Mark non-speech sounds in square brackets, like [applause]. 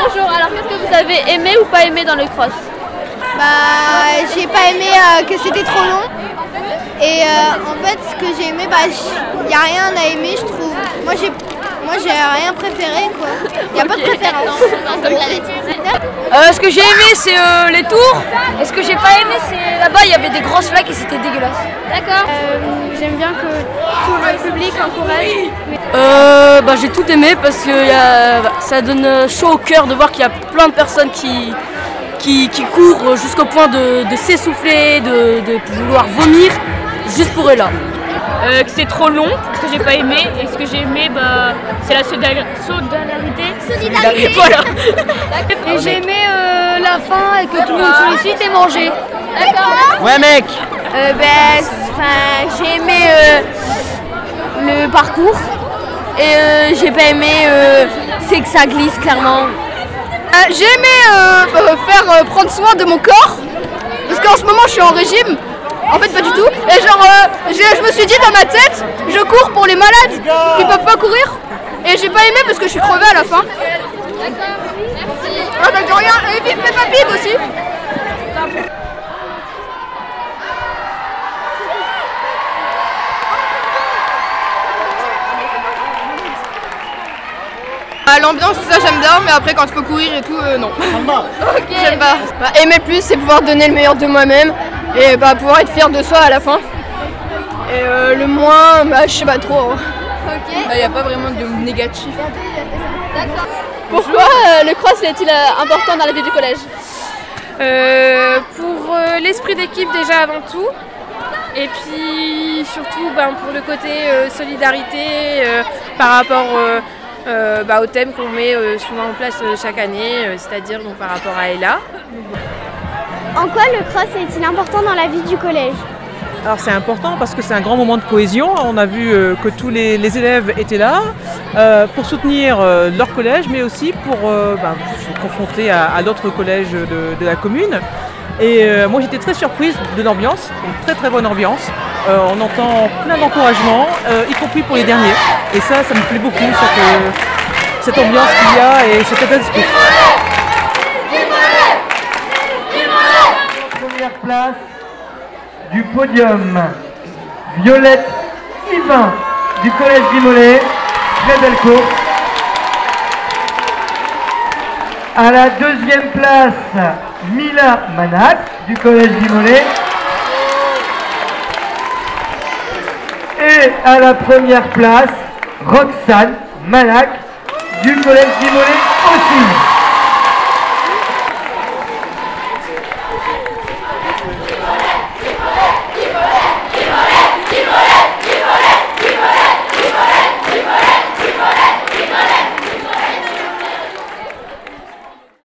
Bonjour, alors qu'est-ce que vous avez aimé ou pas aimé dans le cross? Bah, j'ai pas aimé euh, que c'était trop long. Et euh, en fait, ce que j'ai aimé, bah, il n'y a rien à aimer, je trouve. Moi, j'ai moi, j'ai rien préféré, quoi. Il n'y a pas de préférence. [laughs] Euh, ce que j'ai aimé, c'est euh, les tours. Et ce que j'ai pas aimé, c'est là-bas, il y avait des grosses flaques et c'était dégueulasse. D'accord. Euh, J'aime bien que tout le public encourage. Euh, bah, j'ai tout aimé parce que y a- ça donne chaud au cœur de voir qu'il y a plein de personnes qui, qui, qui courent jusqu'au point de, de s'essouffler, de, de vouloir vomir, juste pour être là. Euh, que c'est trop long, ce que j'ai pas aimé, et ce que j'ai aimé, bah, c'est la solidar- solidarité. Solidarité. [laughs] Voilà. Et j'ai aimé euh, la fin et que tout le monde sollicite et manger. Ouais mec Euh, ben, j'ai aimé euh, le parcours. Et euh, j'ai pas aimé, euh, c'est que ça glisse clairement. Euh, j'ai aimé faire prendre soin de mon corps parce qu'en ce moment je suis en régime. En fait pas du tout. Et genre euh, je me suis dit dans ma tête, je cours pour les malades qui peuvent pas courir. Et j'ai pas aimé parce que je suis crevée à la fin. Ah bah de rien. Et puis Peppa Pig aussi. L'ambiance, ça j'aime bien, mais après quand il faut courir et tout, euh, non. J'aime pas. [laughs] Bah, aimer le plus, c'est pouvoir donner le meilleur de moi-même et bah, pouvoir être fier de soi à la fin. Et euh, le moins, bah, je sais pas trop. Il n'y a pas vraiment de négatif. Pourquoi euh, le cross est-il euh, important dans la vie du collège? Euh, pour euh, l'esprit d'équipe déjà avant tout. Et puis surtout ben, pour le côté euh, solidarité euh, par rapport euh, euh, bah, au thème qu'on met euh, souvent en place euh, chaque année, euh, c'est-à-dire donc par rapport à Ella. En quoi le cross est-il important dans la vie du collège? Alors c'est important parce que c'est un grand moment de cohésion. On a vu euh, que tous les, les élèves étaient là euh, pour soutenir euh, leur collège, mais aussi pour euh, ben, se confronter à, à d'autres collèges de, de la commune. Et euh, moi j'étais très surprise de l'ambiance, une très très bonne ambiance. Euh, on entend plein d'encouragements, euh, y compris pour les derniers. Et ça, ça me plaît beaucoup, cette, euh, ambiance qu'il y a et cet état. Première place du podium, Violette Yvain du collège Vimolet, très belle course. À la deuxième place, Mila Manac du collège Vimolet. Et à la première place, Roxane Manac du collège Vimolet aussi.